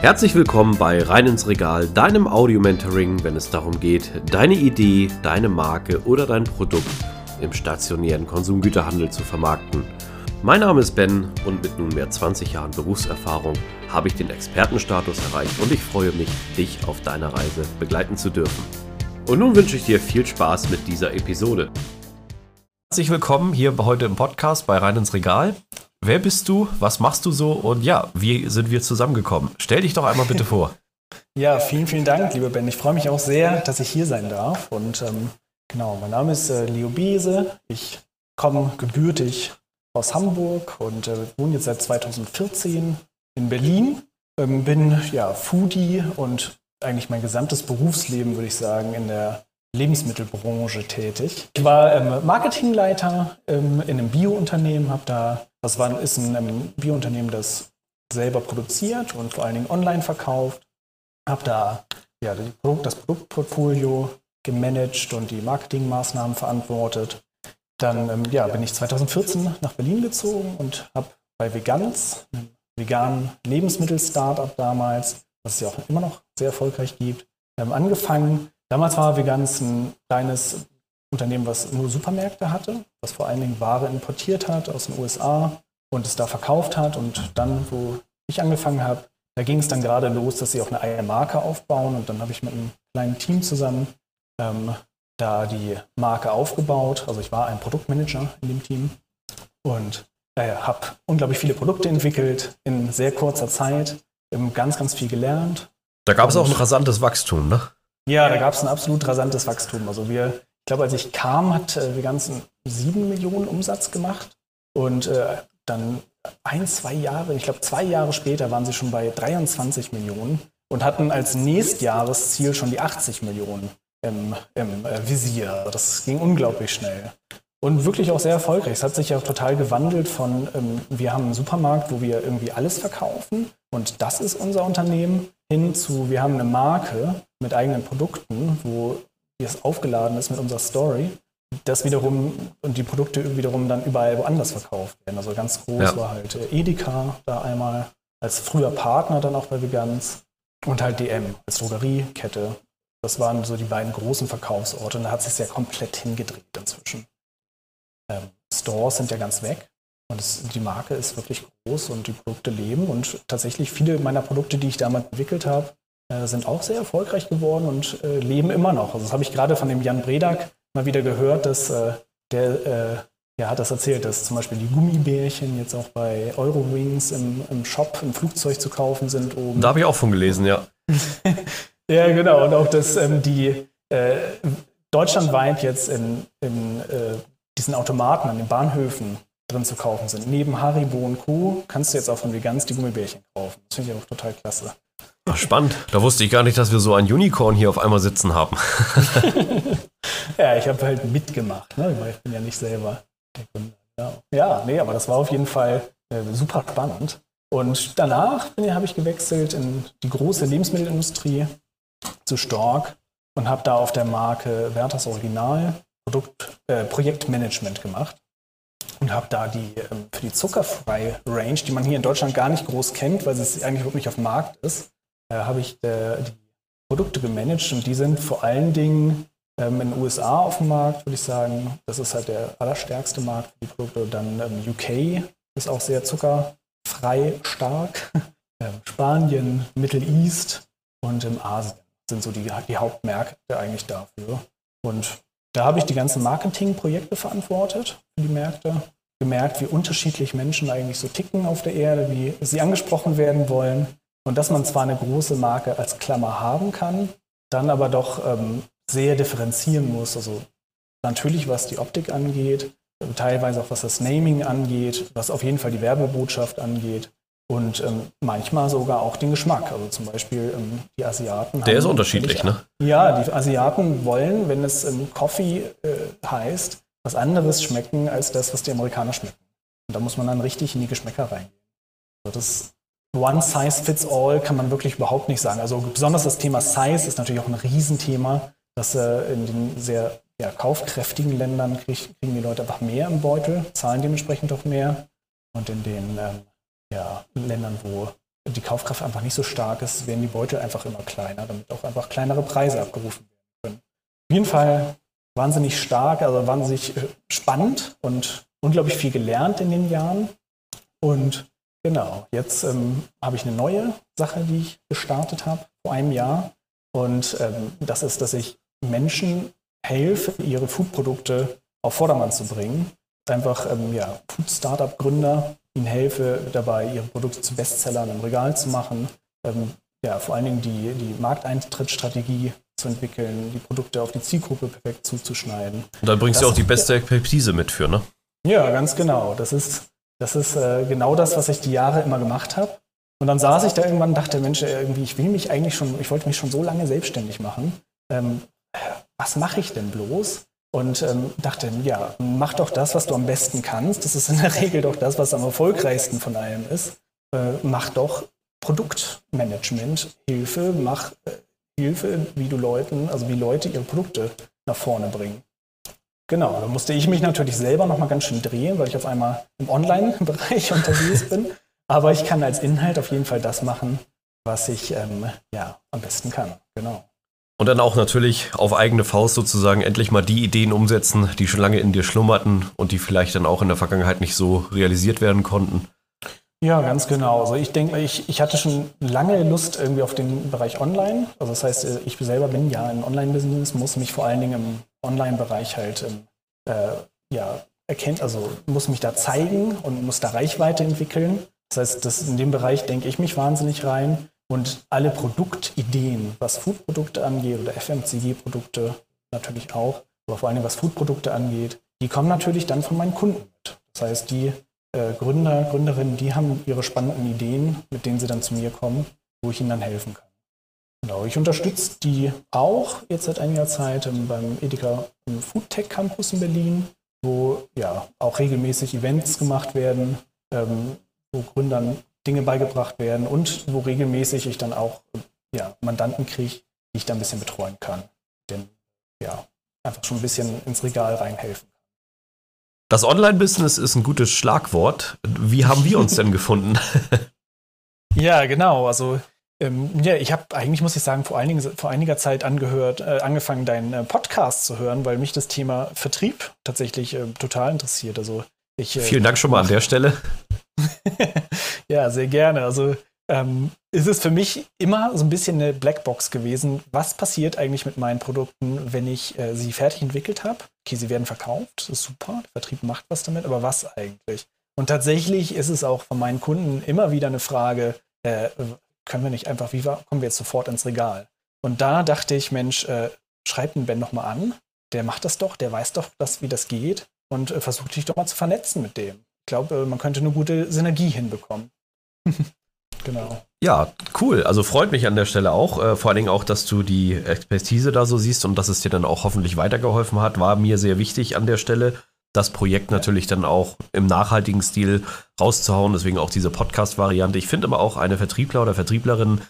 Herzlich willkommen bei Rein ins Regal, deinem Audio-Mentoring, wenn es darum geht, deine Idee, deine Marke oder dein Produkt im stationären Konsumgüterhandel zu vermarkten. Mein Name ist Ben und mit nunmehr 20 Jahren Berufserfahrung habe ich den Expertenstatus erreicht und ich freue mich, dich auf deiner Reise begleiten zu dürfen. Und nun wünsche ich dir viel Spaß mit dieser Episode. Herzlich willkommen hier heute im Podcast bei Rein ins Regal. Wer bist du? Was machst du so? Und ja, wie sind wir zusammengekommen? Stell dich doch einmal bitte vor. Ja, vielen, vielen Dank, lieber Ben. Ich freue mich auch sehr, dass ich hier sein darf. Und ähm, genau, mein Name ist äh, Leo Bese. Ich komme gebürtig aus Hamburg und äh, wohne jetzt seit 2014 in Berlin. Ähm, bin ja Foodie und eigentlich mein gesamtes Berufsleben, würde ich sagen, in der Lebensmittelbranche tätig. Ich war ähm, Marketingleiter ähm, in einem Biounternehmen, habe da, das war, ist ein ähm, Biounternehmen, das selber produziert und vor allen Dingen online verkauft. Habe da ja, Produkt, das Produktportfolio gemanagt und die Marketingmaßnahmen verantwortet. Dann ähm, ja, bin ich 2014 nach Berlin gezogen und habe bei Veganz, einem veganen Lebensmittel-Startup damals, was es ja auch immer noch sehr erfolgreich gibt, ähm, angefangen Damals war Veganz ein kleines Unternehmen, was nur Supermärkte hatte, was vor allen Dingen Ware importiert hat aus den USA und es da verkauft hat. Und dann, wo ich angefangen habe, da ging es dann gerade los, dass sie auch eine eigene Marke aufbauen. Und dann habe ich mit einem kleinen Team zusammen ähm, da die Marke aufgebaut. Also ich war ein Produktmanager in dem Team und äh, habe unglaublich viele Produkte entwickelt in sehr kurzer Zeit, ganz, ganz viel gelernt. Da gab es auch ein rasantes Wachstum, ne? Ja, da gab es ein absolut rasantes Wachstum. Also wir, ich glaube, als ich kam, hat äh, wir ganzen sieben Millionen Umsatz gemacht und äh, dann ein, zwei Jahre, ich glaube zwei Jahre später waren sie schon bei 23 Millionen und hatten als Nächstjahresziel schon die 80 Millionen im, im äh, Visier. Also das ging unglaublich schnell. Und wirklich auch sehr erfolgreich. Es hat sich ja auch total gewandelt von, ähm, wir haben einen Supermarkt, wo wir irgendwie alles verkaufen und das ist unser Unternehmen, hin zu, wir haben eine Marke mit eigenen Produkten, wo es aufgeladen ist mit unserer Story, das wiederum und die Produkte wiederum dann überall woanders verkauft werden. Also ganz groß ja. war halt äh, Edeka da einmal als früher Partner dann auch bei Vegans und halt DM als Drogeriekette. Das waren so die beiden großen Verkaufsorte und da hat sich ja komplett hingedreht inzwischen. Ähm, Stores sind ja ganz weg und es, die Marke ist wirklich groß und die Produkte leben. Und tatsächlich viele meiner Produkte, die ich damals entwickelt habe, äh, sind auch sehr erfolgreich geworden und äh, leben immer noch. Also das habe ich gerade von dem Jan Bredak mal wieder gehört, dass äh, der äh, ja, hat das erzählt, dass zum Beispiel die Gummibärchen jetzt auch bei Eurowings im, im Shop, im Flugzeug zu kaufen sind oben. Da habe ich auch von gelesen, ja. ja, genau. Und auch, dass ähm, die äh, deutschlandweit jetzt in, in diesen Automaten an den Bahnhöfen drin zu kaufen sind. Neben Haribo und Co. kannst du jetzt auch von Vegans die Gummibärchen kaufen. Das finde ich auch total klasse. Ach, spannend. Da wusste ich gar nicht, dass wir so ein Unicorn hier auf einmal sitzen haben. ja, ich habe halt mitgemacht, ne? ich bin ja nicht selber. Ja. nee, aber das war auf jeden Fall äh, super spannend. Und danach habe ich gewechselt in die große Lebensmittelindustrie zu Stork und habe da auf der Marke Werthers Original Produkt, äh, Projektmanagement gemacht und habe da die ähm, für die zuckerfreie Range, die man hier in Deutschland gar nicht groß kennt, weil es eigentlich überhaupt nicht auf dem Markt ist, habe ich äh, die Produkte gemanagt und die sind vor allen Dingen ähm, in den USA auf dem Markt, würde ich sagen. Das ist halt der allerstärkste Markt für die Produkte. Dann ähm, UK ist auch sehr zuckerfrei stark. Ähm, Spanien, Middle East und im Asien sind so die, die Hauptmärkte eigentlich dafür. Und da habe ich die ganzen Marketingprojekte verantwortet für die Märkte, gemerkt, wie unterschiedlich Menschen eigentlich so ticken auf der Erde, wie sie angesprochen werden wollen und dass man zwar eine große Marke als Klammer haben kann, dann aber doch ähm, sehr differenzieren muss. Also natürlich, was die Optik angeht, teilweise auch was das Naming angeht, was auf jeden Fall die Werbebotschaft angeht und ähm, manchmal sogar auch den Geschmack. Also zum Beispiel ähm, die Asiaten. Der ist unterschiedlich, ne? Ja, die Asiaten wollen, wenn es ähm, Coffee äh, heißt, was anderes schmecken als das, was die Amerikaner schmecken. Und da muss man dann richtig in die Geschmäcker reingehen. Also das One Size Fits All kann man wirklich überhaupt nicht sagen. Also besonders das Thema Size ist natürlich auch ein Riesenthema, dass äh, in den sehr ja, kaufkräftigen Ländern krieg, kriegen die Leute einfach mehr im Beutel, zahlen dementsprechend auch mehr. Und in den ähm, ja, Ländern, wo die Kaufkraft einfach nicht so stark ist, werden die Beutel einfach immer kleiner, damit auch einfach kleinere Preise abgerufen werden können. Auf jeden Fall wahnsinnig stark, also wahnsinnig äh, spannend und unglaublich viel gelernt in den Jahren. Und genau, jetzt ähm, habe ich eine neue Sache, die ich gestartet habe vor einem Jahr. Und ähm, das ist, dass ich Menschen helfe, ihre Foodprodukte auf Vordermann zu bringen. Einfach ähm, ja, Food-Startup-Gründer, ihnen helfe dabei, ihre Produkte zu Bestsellern im Regal zu machen. Ähm, ja, vor allen Dingen die, die Markteintrittsstrategie zu entwickeln, die Produkte auf die Zielgruppe perfekt zuzuschneiden. Und da bringst das, du auch die beste Expertise mit für, ne? Ja, ganz genau. Das ist, das ist äh, genau das, was ich die Jahre immer gemacht habe. Und dann saß ich da irgendwann und dachte, Mensch, irgendwie, ich will mich eigentlich schon, ich wollte mich schon so lange selbstständig machen. Ähm, was mache ich denn bloß? Und ähm, dachte, ja, mach doch das, was du am besten kannst. Das ist in der Regel doch das, was am erfolgreichsten von allem ist. Äh, mach doch Produktmanagement, Hilfe, mach äh, Hilfe, wie du Leuten, also wie Leute ihre Produkte nach vorne bringen. Genau, da musste ich mich natürlich selber nochmal ganz schön drehen, weil ich auf einmal im Online-Bereich unterwegs bin. Aber ich kann als Inhalt auf jeden Fall das machen, was ich ähm, ja, am besten kann. Genau. Und dann auch natürlich auf eigene Faust sozusagen endlich mal die Ideen umsetzen, die schon lange in dir schlummerten und die vielleicht dann auch in der Vergangenheit nicht so realisiert werden konnten. Ja, ganz genau. Also ich denke, ich, ich hatte schon lange Lust irgendwie auf den Bereich Online. Also das heißt, ich selber bin ja ein Online-Business, muss mich vor allen Dingen im Online-Bereich halt äh, ja, erkennt, also muss mich da zeigen und muss da Reichweite entwickeln. Das heißt, das, in dem Bereich denke ich mich wahnsinnig rein. Und alle Produktideen, was Foodprodukte angeht oder FMCG-Produkte natürlich auch, aber vor allem was Foodprodukte angeht, die kommen natürlich dann von meinen Kunden mit. Das heißt, die äh, Gründer, Gründerinnen, die haben ihre spannenden Ideen, mit denen sie dann zu mir kommen, wo ich ihnen dann helfen kann. Genau, ich unterstütze die auch jetzt seit einiger Zeit ähm, beim Edeka im Foodtech Campus in Berlin, wo ja auch regelmäßig Events gemacht werden, ähm, wo Gründern Dinge beigebracht werden und wo regelmäßig ich dann auch ja, Mandanten kriege, die ich dann ein bisschen betreuen kann. Denn ja, einfach schon ein bisschen ins Regal reinhelfen. Das Online-Business ist ein gutes Schlagwort. Wie haben wir uns denn gefunden? ja, genau. Also ähm, ja, ich habe eigentlich, muss ich sagen, vor, einigen, vor einiger Zeit angehört, äh, angefangen, deinen äh, Podcast zu hören, weil mich das Thema Vertrieb tatsächlich äh, total interessiert. Also ich, äh, Vielen Dank schon mal an der Stelle. ja, sehr gerne. Also ähm, ist es für mich immer so ein bisschen eine Blackbox gewesen. Was passiert eigentlich mit meinen Produkten, wenn ich äh, sie fertig entwickelt habe? Okay, sie werden verkauft, ist super, der Vertrieb macht was damit, aber was eigentlich? Und tatsächlich ist es auch von meinen Kunden immer wieder eine Frage, äh, können wir nicht einfach, wie kommen wir jetzt sofort ins Regal? Und da dachte ich, Mensch, äh, schreib den Ben nochmal an, der macht das doch, der weiß doch, dass, wie das geht und äh, versuch dich doch mal zu vernetzen mit dem. Ich glaube, äh, man könnte eine gute Synergie hinbekommen. Genau. Ja, cool. Also freut mich an der Stelle auch. Äh, vor allen Dingen auch, dass du die Expertise da so siehst und dass es dir dann auch hoffentlich weitergeholfen hat, war mir sehr wichtig an der Stelle. Das Projekt natürlich dann auch im nachhaltigen Stil rauszuhauen. Deswegen auch diese Podcast-Variante. Ich finde aber auch, eine Vertriebler oder Vertrieblerin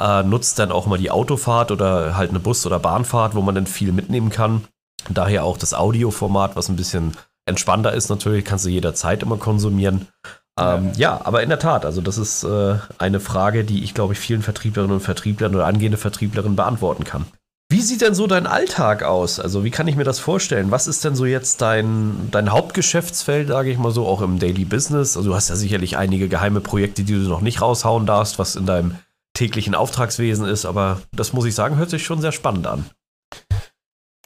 äh, nutzt dann auch mal die Autofahrt oder halt eine Bus- oder Bahnfahrt, wo man dann viel mitnehmen kann. Daher auch das Audioformat, was ein bisschen entspannter ist natürlich, kannst du jederzeit immer konsumieren. Ähm, ja, aber in der Tat, also das ist äh, eine Frage, die ich glaube ich vielen Vertrieblerinnen und Vertrieblern oder angehende Vertrieblerinnen beantworten kann. Wie sieht denn so dein Alltag aus? Also wie kann ich mir das vorstellen? Was ist denn so jetzt dein, dein Hauptgeschäftsfeld, sage ich mal so, auch im Daily Business? Also du hast ja sicherlich einige geheime Projekte, die du noch nicht raushauen darfst, was in deinem täglichen Auftragswesen ist, aber das muss ich sagen, hört sich schon sehr spannend an.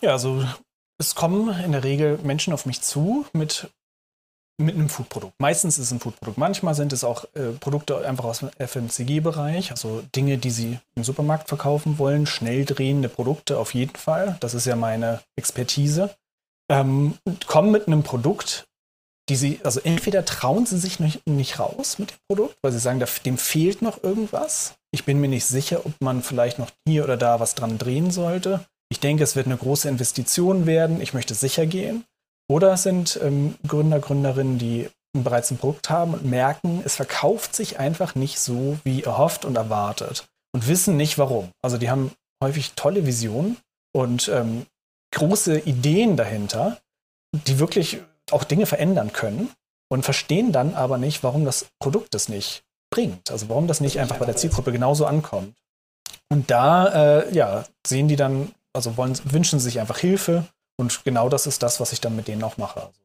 Ja, also es kommen in der Regel Menschen auf mich zu mit mit einem Foodprodukt. Meistens ist es ein Foodprodukt. Manchmal sind es auch äh, Produkte einfach aus dem FMCG-Bereich, also Dinge, die sie im Supermarkt verkaufen wollen, schnell drehende Produkte auf jeden Fall. Das ist ja meine Expertise. Ähm, kommen mit einem Produkt, die sie, also entweder trauen sie sich nicht, nicht raus mit dem Produkt, weil sie sagen, dem fehlt noch irgendwas. Ich bin mir nicht sicher, ob man vielleicht noch hier oder da was dran drehen sollte. Ich denke, es wird eine große Investition werden. Ich möchte sicher gehen. Oder es sind ähm, Gründer, Gründerinnen, die bereits ein Produkt haben und merken, es verkauft sich einfach nicht so wie erhofft und erwartet und wissen nicht warum. Also die haben häufig tolle Visionen und ähm, große Ideen dahinter, die wirklich auch Dinge verändern können und verstehen dann aber nicht, warum das Produkt es nicht bringt. Also warum das nicht einfach bei der Zielgruppe genauso ankommt. Und da, äh, ja, sehen die dann, also wollen, wünschen sich einfach Hilfe und genau das ist das, was ich dann mit denen auch mache. Also,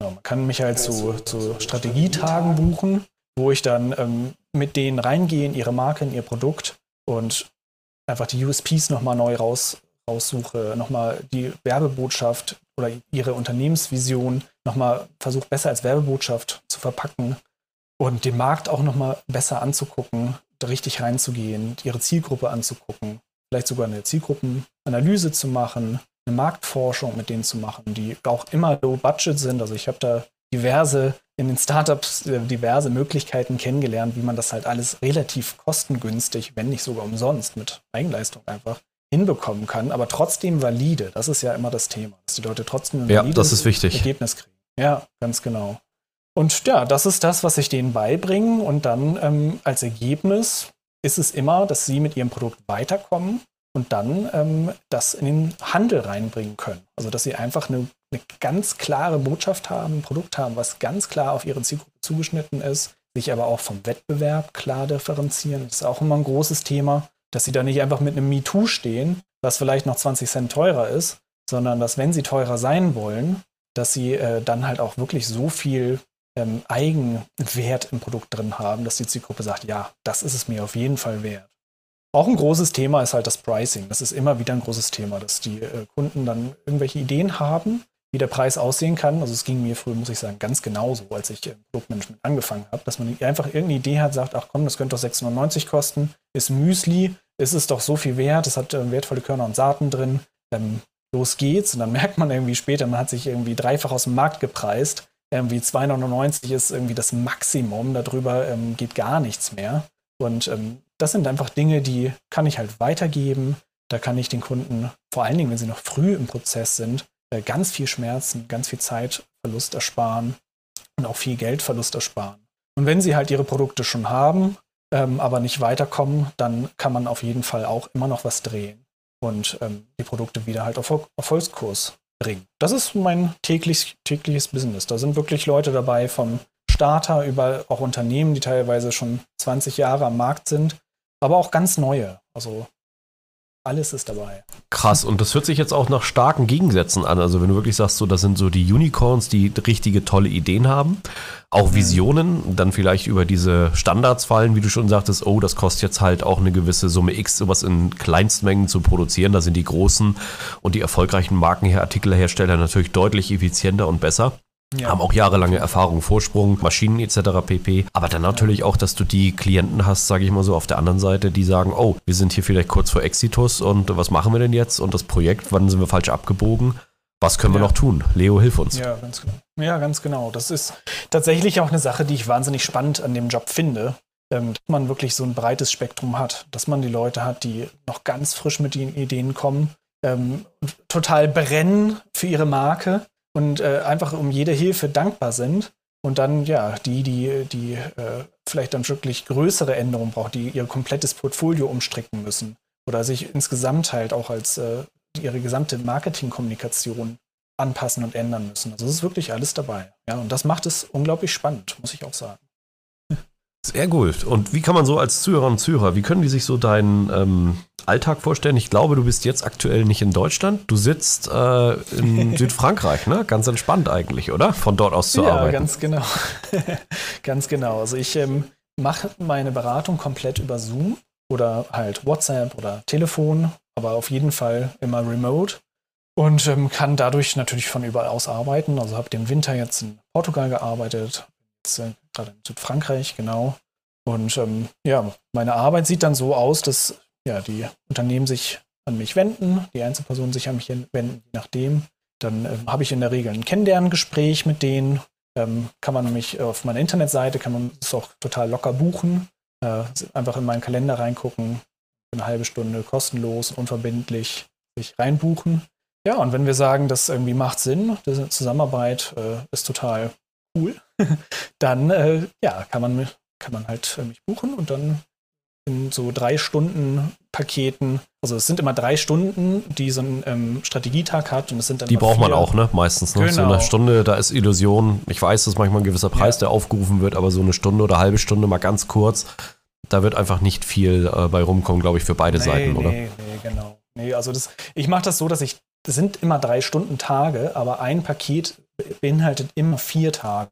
ja, man kann mich halt zu, zu Strategietagen buchen, wo ich dann ähm, mit denen reingehe in ihre Marke, in ihr Produkt und einfach die USPs nochmal neu raus, raussuche, nochmal die Werbebotschaft oder ihre Unternehmensvision nochmal versuche besser als Werbebotschaft zu verpacken und den Markt auch nochmal besser anzugucken, richtig reinzugehen, ihre Zielgruppe anzugucken, vielleicht sogar eine Zielgruppenanalyse zu machen, eine Marktforschung mit denen zu machen, die auch immer low budget sind. Also ich habe da diverse in den Startups äh, diverse Möglichkeiten kennengelernt, wie man das halt alles relativ kostengünstig, wenn nicht sogar umsonst mit Eigenleistung einfach hinbekommen kann, aber trotzdem valide. Das ist ja immer das Thema, dass die Leute trotzdem ein ja. Ergebnis kriegen. Ja, ganz genau. Und ja, das ist das, was ich denen beibringe. Und dann ähm, als Ergebnis ist es immer, dass sie mit ihrem Produkt weiterkommen und dann ähm, das in den Handel reinbringen können. Also dass sie einfach eine, eine, ganz klare Botschaft haben, ein Produkt haben, was ganz klar auf ihre Zielgruppe zugeschnitten ist, sich aber auch vom Wettbewerb klar differenzieren. Das ist auch immer ein großes Thema, dass sie da nicht einfach mit einem MeToo stehen, was vielleicht noch 20 Cent teurer ist, sondern dass wenn sie teurer sein wollen, dass sie äh, dann halt auch wirklich so viel ähm, Eigenwert im Produkt drin haben, dass die Zielgruppe sagt, ja, das ist es mir auf jeden Fall wert. Auch ein großes Thema ist halt das Pricing. Das ist immer wieder ein großes Thema, dass die äh, Kunden dann irgendwelche Ideen haben, wie der Preis aussehen kann. Also es ging mir früher, muss ich sagen, ganz genauso, als ich im Produktmanagement angefangen habe, dass man einfach irgendeine Idee hat, sagt, ach komm, das könnte doch 690 kosten, ist Müsli, ist es doch so viel wert, es hat äh, wertvolle Körner und Saaten drin, ähm, los geht's. Und dann merkt man irgendwie später, man hat sich irgendwie dreifach aus dem Markt gepreist. Irgendwie 2,99 ist irgendwie das Maximum, darüber ähm, geht gar nichts mehr. Und ähm, das sind einfach Dinge, die kann ich halt weitergeben. Da kann ich den Kunden, vor allen Dingen, wenn sie noch früh im Prozess sind, äh, ganz viel Schmerzen, ganz viel Zeitverlust ersparen und auch viel Geldverlust ersparen. Und wenn sie halt ihre Produkte schon haben, ähm, aber nicht weiterkommen, dann kann man auf jeden Fall auch immer noch was drehen und ähm, die Produkte wieder halt auf Erfolgskurs bringen. Das ist mein täglich, tägliches Business. Da sind wirklich Leute dabei vom Starter über auch Unternehmen, die teilweise schon 20 Jahre am Markt sind aber auch ganz neue. Also alles ist dabei. Krass, und das hört sich jetzt auch nach starken Gegensätzen an. Also wenn du wirklich sagst, so das sind so die Unicorns, die richtige tolle Ideen haben, auch. Visionen, dann vielleicht über diese Standards fallen, wie du schon sagtest, oh, das kostet jetzt halt auch eine gewisse Summe X, sowas in Kleinstmengen zu produzieren. Da sind die großen und die erfolgreichen Markenartikelhersteller natürlich deutlich effizienter und besser. Ja. Haben auch jahrelange Erfahrung, Vorsprung, Maschinen etc. pp. Aber dann natürlich auch, dass du die Klienten hast, sage ich mal so, auf der anderen Seite, die sagen, oh, wir sind hier vielleicht kurz vor Exitus und was machen wir denn jetzt? Und das Projekt, wann sind wir falsch abgebogen? Was können wir noch tun? Leo, hilf uns. Ja, ganz genau. Ja, ganz genau. Das ist tatsächlich auch eine Sache, die ich wahnsinnig spannend an dem Job finde. Ähm, dass man wirklich so ein breites Spektrum hat, dass man die Leute hat, die noch ganz frisch mit den Ideen kommen, ähm, total brennen für ihre Marke und äh, einfach um jede Hilfe dankbar sind. Und dann, ja, die, die, die äh, vielleicht dann wirklich größere Änderungen brauchen, die ihr komplettes Portfolio umstricken müssen oder sich insgesamt halt auch als äh, ihre gesamte Marketingkommunikation anpassen und ändern müssen. Also es ist wirklich alles dabei. Ja, und das macht es unglaublich spannend, muss ich auch sagen. Sehr gut. Und wie kann man so als Zuhörer und Zuhörer, wie können die sich so deinen ähm, Alltag vorstellen? Ich glaube, du bist jetzt aktuell nicht in Deutschland. Du sitzt äh, in Südfrankreich, ne? Ganz entspannt eigentlich, oder? Von dort aus zu ja, arbeiten. Ja, ganz genau. ganz genau. Also ich ähm, mache meine Beratung komplett über Zoom oder halt WhatsApp oder Telefon, aber auf jeden Fall immer remote und ähm, kann dadurch natürlich von überall aus arbeiten. Also habe den Winter jetzt in Portugal gearbeitet, jetzt äh, gerade in Südfrankreich, genau. Und ähm, ja, meine Arbeit sieht dann so aus, dass ja, die Unternehmen sich an mich wenden, die Einzelpersonen sich an mich wenden, je nachdem. Dann äh, habe ich in der Regel ein Kennenlerngespräch mit denen. Ähm, kann man mich auf meiner Internetseite, kann man es auch total locker buchen. Äh, einfach in meinen Kalender reingucken, eine halbe Stunde kostenlos, unverbindlich sich reinbuchen. Ja, und wenn wir sagen, das irgendwie macht Sinn, diese Zusammenarbeit äh, ist total cool, dann äh, ja, kann man, kann man halt äh, mich buchen und dann in so drei Stunden Paketen. Also es sind immer drei Stunden, die so ein ähm, Strategietag hat und es sind dann Die braucht man auch, ne? Meistens. Ne? Genau. So eine Stunde, da ist Illusion. Ich weiß, dass manchmal ein gewisser Preis, Ja. der aufgerufen wird, aber so eine Stunde oder halbe Stunde mal ganz kurz, da wird einfach nicht viel äh, bei rumkommen, glaube ich, für beide Seiten, nee, oder? Nee, nee, genau. Nee, also das, ich mache das so, dass ich, das sind immer drei Stunden Tage, aber ein Paket beinhaltet immer vier Tage,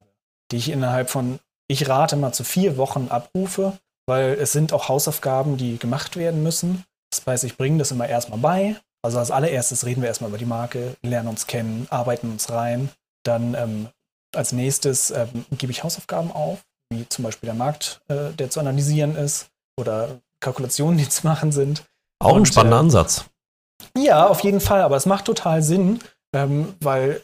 die ich innerhalb von, ich rate mal zu vier Wochen abrufe, weil es sind auch Hausaufgaben, die gemacht werden müssen. Das heißt, ich bringe das immer erstmal bei. Also als allererstes reden wir erstmal über die Marke, lernen uns kennen, arbeiten uns rein. Dann ähm, als nächstes ähm, gebe ich Hausaufgaben auf, wie zum Beispiel der Markt, äh, der zu analysieren ist oder Kalkulationen, die zu machen sind. Auch ein Und, spannender äh, Ansatz. Ja, auf jeden Fall, aber es macht total Sinn, ähm, weil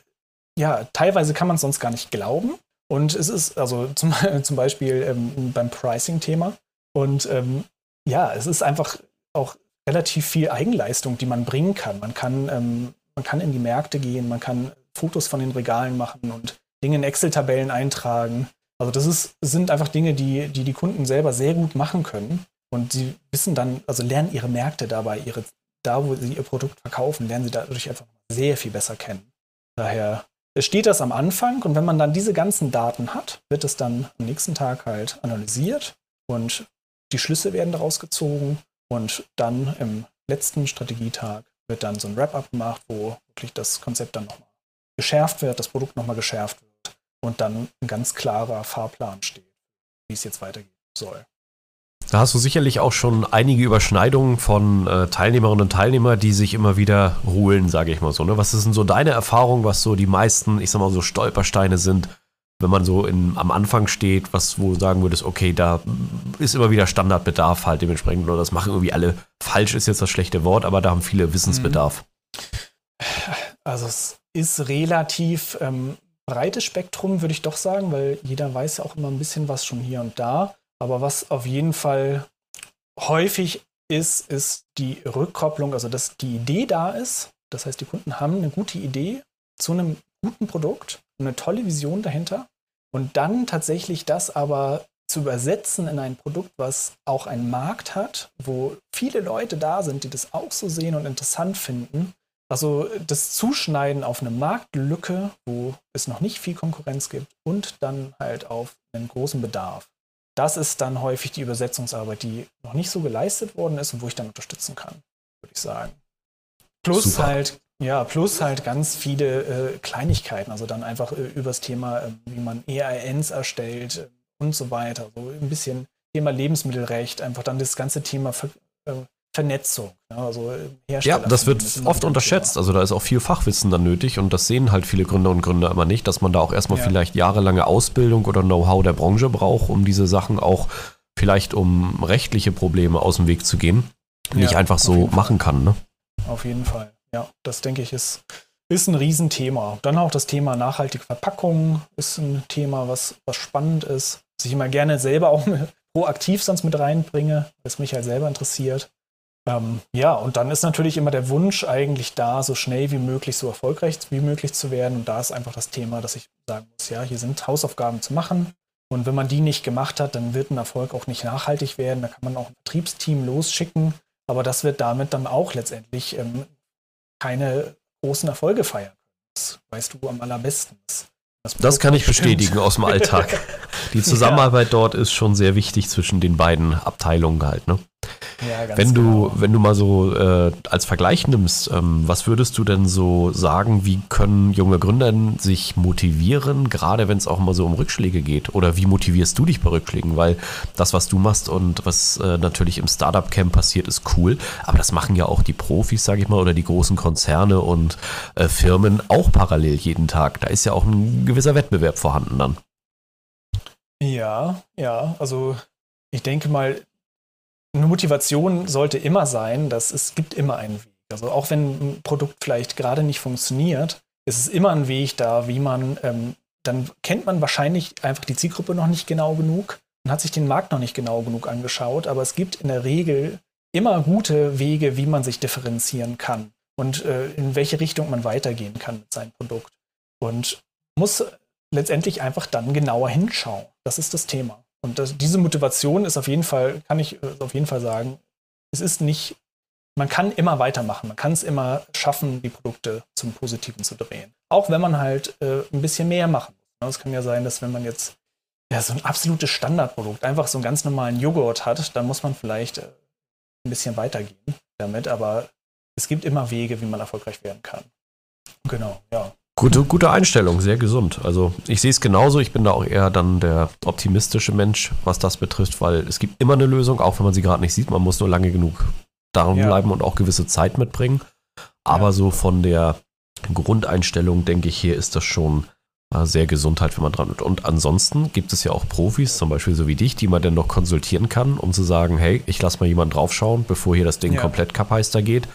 ja, teilweise kann man es sonst gar nicht glauben. Und es ist also zum, zum Beispiel ähm, beim Pricing-Thema. Und ähm, ja, es ist einfach auch relativ viel Eigenleistung, die man bringen kann. Man kann, ähm, man kann in die Märkte gehen, man kann Fotos von den Regalen machen und Dinge in Excel-Tabellen eintragen. Also das ist, sind einfach Dinge, die, die die Kunden selber sehr gut machen können. Und sie wissen dann, also lernen ihre Märkte dabei, ihre, da wo sie ihr Produkt verkaufen, lernen sie dadurch einfach sehr viel besser kennen. Daher steht das am Anfang und wenn man dann diese ganzen Daten hat, wird es dann am nächsten Tag halt analysiert und die Schlüsse werden daraus gezogen und dann im letzten Strategietag wird dann so ein Wrap-up gemacht, wo wirklich das Konzept dann nochmal geschärft wird, das Produkt nochmal geschärft wird und dann ein ganz klarer Fahrplan steht, wie es jetzt weitergehen soll. Da hast du sicherlich auch schon einige Überschneidungen von äh, Teilnehmerinnen und Teilnehmern, die sich immer wieder holen, sage ich mal so. Ne? Was ist denn so deine Erfahrung, was so die meisten, ich sag mal so Stolpersteine sind, wenn man so in, am Anfang steht, was wo du sagen würdest, okay, da ist immer wieder Standardbedarf halt dementsprechend oder das machen irgendwie alle falsch ist jetzt das schlechte Wort, aber da haben viele Wissensbedarf. Also es ist relativ ähm, breites Spektrum, würde ich doch sagen, weil jeder weiß ja auch immer ein bisschen was schon hier und da. Aber was auf jeden Fall häufig ist, ist die Rückkopplung, also dass die Idee da ist. Das heißt, die Kunden haben eine gute Idee zu einem guten Produkt, eine tolle Vision dahinter. Und dann tatsächlich das aber zu übersetzen in ein Produkt, was auch einen Markt hat, wo viele Leute da sind, die das auch so sehen und interessant finden. Also das Zuschneiden auf eine Marktlücke, wo es noch nicht viel Konkurrenz gibt und dann halt auf einen großen Bedarf. Das ist dann häufig die Übersetzungsarbeit, die noch nicht so geleistet worden ist und wo ich dann unterstützen kann, würde ich sagen. Plus Super. halt, ja, plus halt ganz viele äh, Kleinigkeiten, also dann einfach äh, übers Thema, äh, wie man EINs erstellt äh, und so weiter. So ein bisschen Thema Lebensmittelrecht, einfach dann das ganze Thema Ver äh, Vernetzung. Ja, also äh, Ja, das wird oft unterschätzt. Also da ist auch viel Fachwissen dann nötig und das sehen halt viele Gründer und Gründer immer nicht, dass man da auch erstmal Ja. vielleicht jahrelange Ausbildung oder Know-how der Branche braucht, um diese Sachen auch vielleicht um rechtliche Probleme aus dem Weg zu gehen, nicht Ja, einfach auf so machen kann. Ne? Auf jeden Fall. Ja, das denke ich ist, ist ein Riesenthema. Dann auch das Thema nachhaltige Verpackung ist ein Thema, was, was spannend ist, was ich immer gerne selber auch proaktiv sonst mit reinbringe, was mich halt selber interessiert. Ähm, ja, und dann ist natürlich immer der Wunsch eigentlich da, so schnell wie möglich, so erfolgreich wie möglich zu werden. Und da ist einfach das Thema, dass ich sagen muss, ja, hier sind Hausaufgaben zu machen. Und wenn man die nicht gemacht hat, dann wird ein Erfolg auch nicht nachhaltig werden. Da kann man auch ein Vertriebsteam losschicken. Aber das wird damit dann auch letztendlich ähm, keine großen Erfolge feiern. Das weißt du am allerbesten. Das, Das kann ich bestätigen aus dem Alltag. Die Zusammenarbeit dort ist schon sehr wichtig zwischen den beiden Abteilungen halt. Ne? Ja, Wenn du, genau. wenn du mal so äh, als Vergleich nimmst, ähm, was würdest du denn so sagen, wie können junge Gründer sich motivieren, gerade wenn es auch mal so um Rückschläge geht? Oder wie motivierst du dich bei Rückschlägen? Weil das, was du machst und was äh, natürlich im Startup-Camp passiert, ist cool, aber das machen ja auch die Profis, sage ich mal, oder die großen Konzerne und äh, Firmen auch parallel jeden Tag. Da ist ja auch ein gewisser Wettbewerb vorhanden dann. Ja, ja, also ich denke mal, eine Motivation sollte immer sein, dass es gibt immer einen Weg. Also auch wenn ein Produkt vielleicht gerade nicht funktioniert, ist es immer ein Weg da, wie man, ähm, dann kennt man wahrscheinlich einfach die Zielgruppe noch nicht genau genug und hat sich den Markt noch nicht genau genug angeschaut, aber es gibt in der Regel immer gute Wege, wie man sich differenzieren kann und äh, in welche Richtung man weitergehen kann mit seinem Produkt. Und muss letztendlich einfach dann genauer hinschauen. Das ist das Thema. Und das, diese Motivation ist auf jeden Fall, kann ich äh, auf jeden Fall sagen, es ist nicht, man kann immer weitermachen, man kann es immer schaffen, die Produkte zum Positiven zu drehen. Auch wenn man halt äh, ein bisschen mehr machen muss. Ne? Es kann ja sein, dass wenn man jetzt ja, so ein absolutes Standardprodukt, einfach so einen ganz normalen Joghurt hat, dann muss man vielleicht äh, ein bisschen weitergehen damit, aber es gibt immer Wege, wie man erfolgreich werden kann. Genau, ja. Gute, gute Einstellung, sehr gesund. Also ich sehe es genauso, ich bin da auch eher dann der optimistische Mensch, was das betrifft, weil es gibt immer eine Lösung, auch wenn man sie gerade nicht sieht. Man muss nur lange genug daran ja. bleiben und auch gewisse Zeit mitbringen. Aber ja. so von der Grundeinstellung, denke ich, hier ist das schon äh, sehr Gesundheit, wenn man dran ist. Und ansonsten gibt es ja auch Profis, zum Beispiel so wie dich, die man dann noch konsultieren kann, um zu sagen, hey, ich lasse mal jemanden draufschauen, bevor hier das Ding ja. komplett kappheister geht.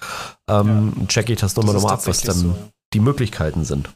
Ähm, ja. Check ich das nochmal nochmal ab, was dann so, die Möglichkeiten sind.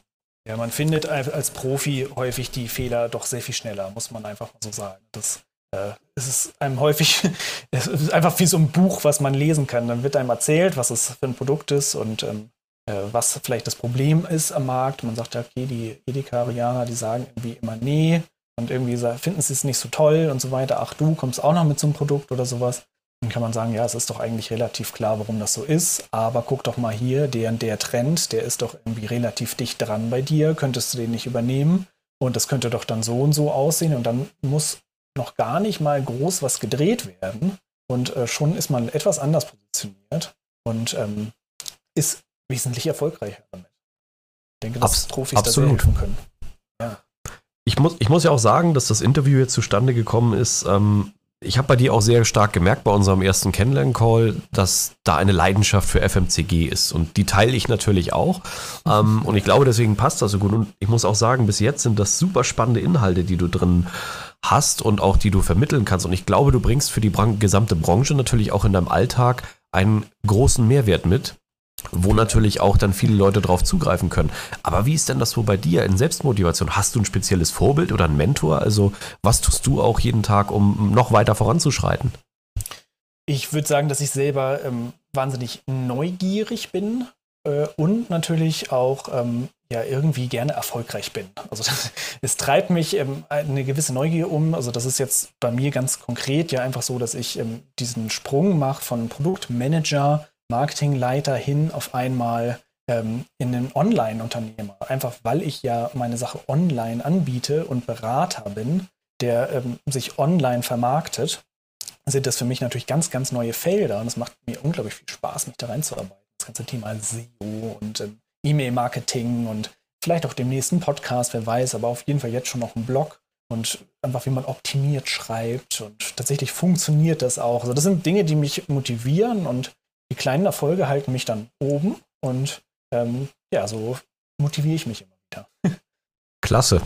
Ja, man findet als Profi häufig die Fehler doch sehr viel schneller, muss man einfach mal so sagen. Das äh, es ist einem häufig, es ist einfach wie so ein Buch, was man lesen kann. Dann wird einem erzählt, was es für ein Produkt ist und ähm, äh, was vielleicht das Problem ist am Markt. Man sagt ja, okay, die Edekarianer, die sagen irgendwie immer nee und irgendwie finden sie es nicht so toll und so weiter. Ach, du kommst auch noch mit so einem Produkt oder sowas. Dann kann man sagen, ja, es ist doch eigentlich relativ klar, warum das so ist. Aber guck doch mal hier, der und der Trend, der ist doch irgendwie relativ dicht dran bei dir. Könntest du den nicht übernehmen? Und das könnte doch dann so und so aussehen. Und dann muss noch gar nicht mal groß was gedreht werden. Und äh, schon ist man etwas anders positioniert und ähm, ist wesentlich erfolgreicher damit. Ich denke, dass Abs Profis absolut. da helfen können. Ja. Ich muss, ich muss ja auch sagen, dass das Interview jetzt zustande gekommen ist. Ähm, ich habe bei dir auch sehr stark gemerkt bei unserem ersten Kennenlern-Call, dass da eine Leidenschaft für FMCG ist. Und die teile ich natürlich auch. Ähm, und ich glaube, deswegen passt das so gut. Und ich muss auch sagen, bis jetzt sind das super spannende Inhalte, die du drin hast und auch die du vermitteln kannst. Und ich glaube, du bringst für die gesamte Branche natürlich auch in deinem Alltag einen großen Mehrwert mit, wo natürlich auch dann viele Leute drauf zugreifen können. Aber wie ist denn das so bei dir in Selbstmotivation? Hast du ein spezielles Vorbild oder einen Mentor? Also was tust du auch jeden Tag, um noch weiter voranzuschreiten? Ich würde sagen, dass ich selber ähm, wahnsinnig neugierig bin äh, und natürlich auch ähm, ja irgendwie gerne erfolgreich bin. Also es treibt mich ähm, eine gewisse Neugier um. Also das ist jetzt bei mir ganz konkret ja einfach so, dass ich ähm, diesen Sprung mache von Produktmanager Marketingleiter hin auf einmal ähm, in einen Online-Unternehmer. Einfach weil ich ja meine Sache online anbiete und Berater bin, der ähm, sich online vermarktet, sind das für mich natürlich ganz, ganz neue Felder und es macht mir unglaublich viel Spaß, mich da reinzuarbeiten. Das ganze Thema SEO und ähm, E-Mail-Marketing und vielleicht auch dem nächsten Podcast, wer weiß, aber auf jeden Fall jetzt schon noch ein Blog und einfach wie man optimiert schreibt und tatsächlich funktioniert das auch. Also das sind Dinge, die mich motivieren und die kleinen Erfolge halten mich dann oben und ähm, ja, so motiviere ich mich immer wieder. Klasse.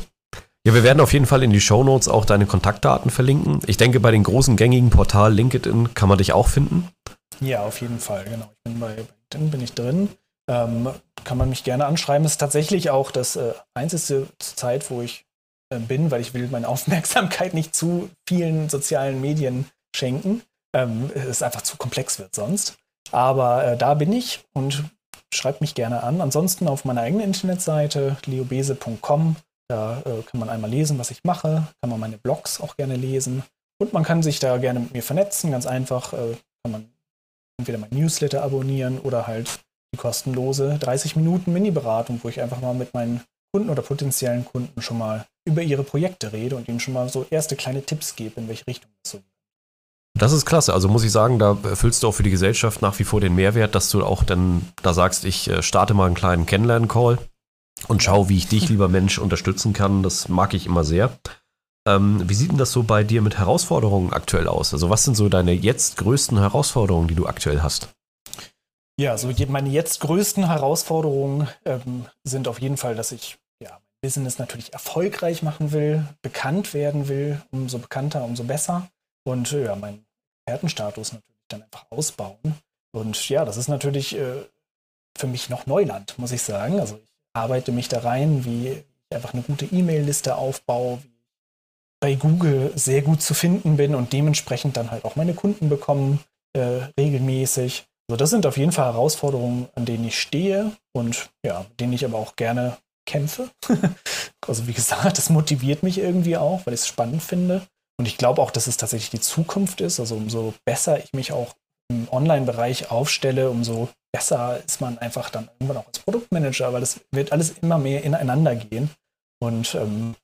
Ja, wir werden auf jeden Fall in die Show Notes auch deine Kontaktdaten verlinken. Ich denke, bei den großen gängigen Portal LinkedIn kann man dich auch finden. Ja, auf jeden Fall, genau. Ich bin bei LinkedIn bin ich drin. Ähm, kann man mich gerne anschreiben. Ist tatsächlich auch das äh, einzige Zeit, wo ich äh, bin, weil ich will meine Aufmerksamkeit nicht zu vielen sozialen Medien schenken. Ähm, es einfach zu komplex wird sonst. Aber äh, da bin ich und schreibt mich gerne an. Ansonsten auf meiner eigenen Internetseite leobese.com. Da äh, kann man einmal lesen, was ich mache, kann man meine Blogs auch gerne lesen. Und man kann sich da gerne mit mir vernetzen. Ganz einfach äh, kann man entweder mein Newsletter abonnieren oder halt die kostenlose 30 Minuten Mini-Beratung, wo ich einfach mal mit meinen Kunden oder potenziellen Kunden schon mal über ihre Projekte rede und ihnen schon mal so erste kleine Tipps gebe, in welche Richtung es so geht. Das ist klasse. Also muss ich sagen, da erfüllst du auch für die Gesellschaft nach wie vor den Mehrwert, dass du auch dann da sagst, ich äh, starte mal einen kleinen Kennenlernen-Call und schau, wie ich dich, lieber Mensch, unterstützen kann. Das mag ich immer sehr. Ähm, wie sieht denn das so bei dir mit Herausforderungen aktuell aus? Also was sind so deine jetzt größten Herausforderungen, die du aktuell hast? Ja, so meine jetzt größten Herausforderungen ähm, sind auf jeden Fall, dass ich ja, mein Business natürlich erfolgreich machen will, bekannt werden will. Umso bekannter, umso besser und ja, meinen Expertenstatus natürlich dann einfach ausbauen. Und ja, das ist natürlich äh, für mich noch Neuland, muss ich sagen. Also ich arbeite mich da rein, wie ich einfach eine gute E-Mail-Liste aufbaue, wie ich bei Google sehr gut zu finden bin und dementsprechend dann halt auch meine Kunden bekommen äh, regelmäßig. Also das sind auf jeden Fall Herausforderungen, an denen ich stehe und ja, denen ich aber auch gerne kämpfe. also wie gesagt, das motiviert mich irgendwie auch, weil ich es spannend finde. Und ich glaube auch, dass es tatsächlich die Zukunft ist. Also umso besser ich mich auch im Online-Bereich aufstelle, umso besser ist man einfach dann irgendwann auch als Produktmanager, weil es wird alles immer mehr ineinander gehen. Und ähm,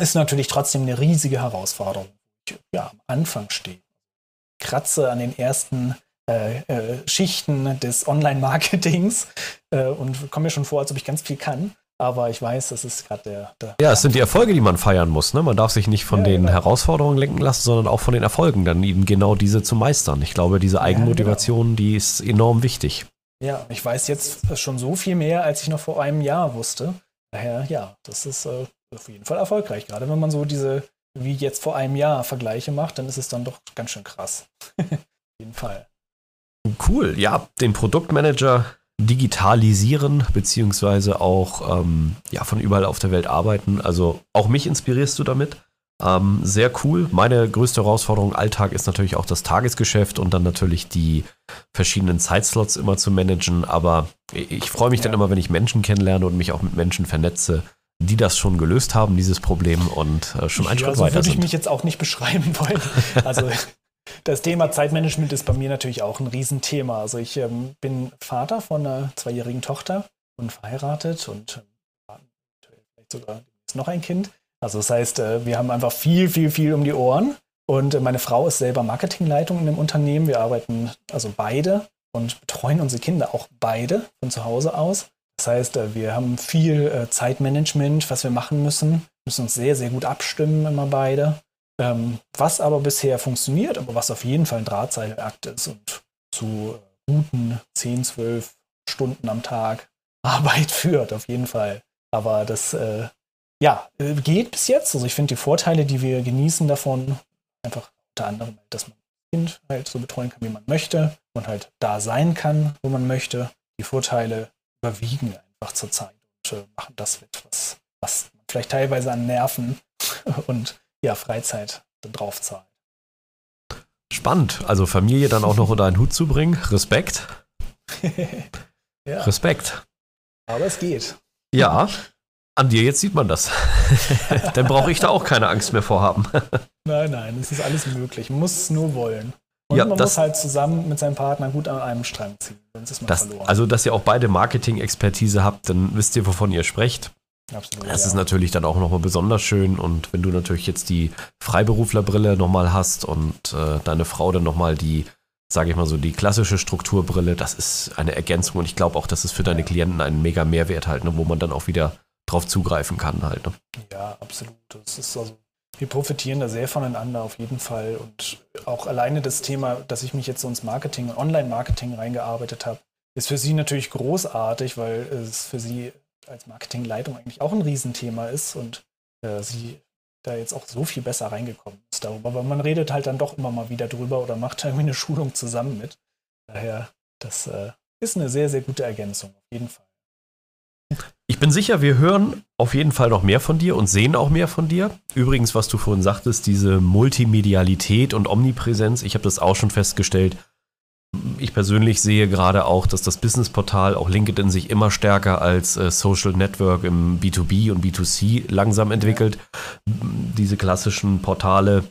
ist natürlich trotzdem eine riesige Herausforderung. Ich, ja, am Anfang stehe. Kratze an den ersten äh, äh, Schichten des Online-Marketings äh, und komme mir schon vor, als ob ich ganz viel kann. Aber ich weiß, das ist gerade der, der, Ja, es sind die Erfolge, die man feiern muss. Ne? Man darf sich nicht von ja, den genau. Herausforderungen lenken lassen, sondern auch von den Erfolgen, dann eben genau diese zu meistern. Ich glaube, diese Eigenmotivation, ja, genau. die ist enorm wichtig. Ja, ich weiß jetzt schon so viel mehr, als ich noch vor einem Jahr wusste. Daher, ja, das ist äh, auf jeden Fall erfolgreich. Gerade wenn man so diese, wie jetzt vor einem Jahr, Vergleiche macht, dann ist es dann doch ganz schön krass. auf jeden Fall. Cool, ja, den Produktmanager digitalisieren, beziehungsweise auch ähm, ja, von überall auf der Welt arbeiten. Also auch mich inspirierst du damit. Ähm, sehr cool. Meine größte Herausforderung im Alltag ist natürlich auch das Tagesgeschäft und dann natürlich die verschiedenen Zeitslots immer zu managen. Aber ich freue mich ja. dann immer, wenn ich Menschen kennenlerne und mich auch mit Menschen vernetze, die das schon gelöst haben, dieses Problem und äh, schon einen ja, Schritt so weiter würde ich mich jetzt auch nicht beschreiben wollen. Also das Thema Zeitmanagement ist bei mir natürlich auch ein Riesenthema. Also ich ähm, bin Vater von einer zweijährigen Tochter und verheiratet und ähm, vielleicht sogar noch ein Kind. Also das heißt, äh, wir haben einfach viel, viel, viel um die Ohren. Und äh, meine Frau ist selber Marketingleitung in dem Unternehmen. Wir arbeiten also beide und betreuen unsere Kinder auch beide von zu Hause aus. Das heißt, äh, wir haben viel äh, Zeitmanagement, was wir machen müssen, müssen uns sehr, sehr gut abstimmen, immer beide. Ähm, was aber bisher funktioniert, aber was auf jeden Fall ein Drahtseilakt ist und zu guten 10, 12 Stunden am Tag Arbeit führt, auf jeden Fall. Aber das äh, ja, äh, geht bis jetzt. Also ich finde die Vorteile, die wir genießen davon, einfach unter anderem, dass man das Kind halt so betreuen kann, wie man möchte und halt da sein kann, wo man möchte. Die Vorteile überwiegen einfach zur Zeit und äh, machen das mit, was, was vielleicht teilweise an Nerven und ja, Freizeit drauf zahlt. Spannend. Also Familie dann auch noch unter einen Hut zu bringen. Respekt. ja. Respekt. Aber es geht. Ja, an dir jetzt sieht man das. dann brauche ich da auch keine Angst mehr vorhaben. nein, nein, es ist alles möglich. Man muss es nur wollen. Und ja, man das, muss halt zusammen mit seinem Partner gut an einem Strang ziehen, sonst ist man das, verloren. Also, dass ihr auch beide Marketing-Expertise habt, dann wisst ihr, wovon ihr sprecht. Absolut, das ja. ist natürlich dann auch nochmal besonders schön und wenn du natürlich jetzt die Freiberuflerbrille nochmal hast und äh, deine Frau dann nochmal die, sage ich mal so, die klassische Strukturbrille, das ist eine Ergänzung und ich glaube auch, das ist für deine Klienten ein mega Mehrwert halt, ne, wo man dann auch wieder drauf zugreifen kann halt. Ne? Ja, absolut. Das ist also, wir profitieren da sehr voneinander auf jeden Fall und auch alleine das Thema, dass ich mich jetzt so ins Marketing, Online-Marketing reingearbeitet habe, ist für sie natürlich großartig, weil es für sie als Marketingleitung eigentlich auch ein Riesenthema ist und äh, sie da jetzt auch so viel besser reingekommen ist darüber. Aber man redet halt dann doch immer mal wieder drüber oder macht irgendwie eine Schulung zusammen mit. Daher, das äh, ist eine sehr, sehr gute Ergänzung, auf jeden Fall. Ich bin sicher, wir hören auf jeden Fall noch mehr von dir und sehen auch mehr von dir. Übrigens, was du vorhin sagtest, diese Multimedialität und Omnipräsenz, ich habe das auch schon festgestellt, ich persönlich sehe gerade auch, dass das Businessportal, auch LinkedIn, sich immer stärker als äh, Social Network im B2B und B2C langsam entwickelt. Diese klassischen Portale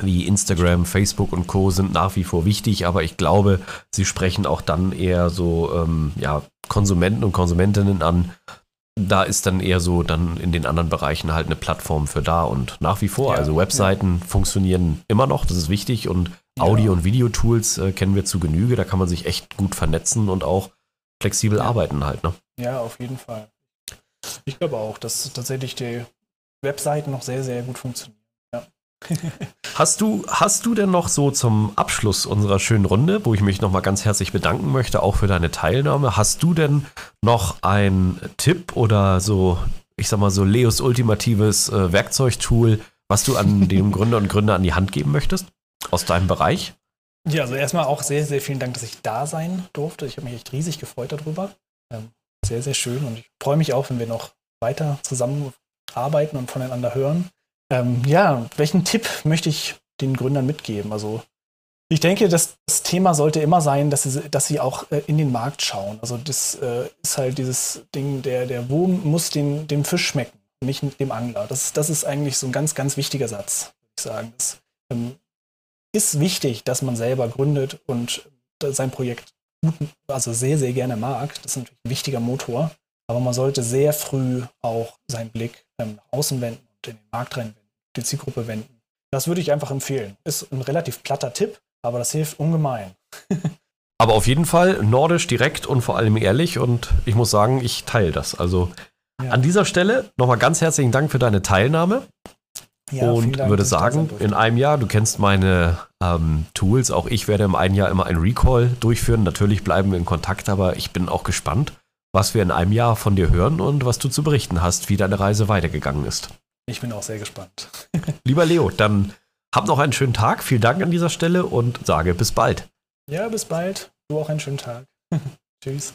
wie Instagram, Facebook und Co. sind nach wie vor wichtig, aber ich glaube, sie sprechen auch dann eher so ähm, ja, Konsumenten und Konsumentinnen an. Da ist dann eher so dann in den anderen Bereichen halt eine Plattform für da und nach wie vor. Ja, also Webseiten ja. funktionieren immer noch, das ist wichtig und Audio- und Videotools äh, kennen wir zu Genüge. Da kann man sich echt gut vernetzen und auch flexibel ja. arbeiten halt. Ne? Ja, auf jeden Fall. Ich glaube auch, dass tatsächlich die Webseiten noch sehr, sehr gut funktionieren. Ja. hast, du, hast du denn noch so zum Abschluss unserer schönen Runde, wo ich mich nochmal ganz herzlich bedanken möchte, auch für deine Teilnahme, hast du denn noch einen Tipp oder so, ich sag mal so Leos ultimatives äh, Werkzeugtool, was du an dem Gründer und Gründer an die Hand geben möchtest? Aus deinem Bereich? Ja, also erstmal auch sehr, sehr vielen Dank, dass ich da sein durfte. Ich habe mich echt riesig gefreut darüber. Ähm, sehr, sehr schön und ich freue mich auch, wenn wir noch weiter zusammenarbeiten und voneinander hören. Ähm, ja, welchen Tipp möchte ich den Gründern mitgeben? Also ich denke, das, das Thema sollte immer sein, dass sie, dass sie auch äh, in den Markt schauen. Also das äh, ist halt dieses Ding, der, der Wurm muss den, dem Fisch schmecken, nicht dem Angler. Das, das ist eigentlich so ein ganz, ganz wichtiger Satz ich sagen. Es ähm, ist wichtig, dass man selber gründet und sein Projekt gut, also sehr, sehr gerne mag. Das ist natürlich ein wichtiger Motor. Aber man sollte sehr früh auch seinen Blick ähm, nach außen wenden und in den Markt reinwenden, die Zielgruppe wenden. Das würde ich einfach empfehlen. Ist ein relativ platter Tipp, aber das hilft ungemein. aber auf jeden Fall nordisch, direkt und vor allem ehrlich. Und ich muss sagen, ich teile das. Also ja. an dieser Stelle nochmal ganz herzlichen Dank für deine Teilnahme. Ja, und Dank, würde sagen, in einem Jahr, du kennst meine ähm, Tools, auch ich werde im einen Jahr immer einen Recall durchführen. Natürlich bleiben wir in Kontakt, aber ich bin auch gespannt, was wir in einem Jahr von dir hören und was du zu berichten hast, wie deine Reise weitergegangen ist. Ich bin auch sehr gespannt. Lieber Leo, dann hab noch einen schönen Tag. Vielen Dank an dieser Stelle und sage bis bald. Ja, bis bald. Du auch einen schönen Tag. Tschüss.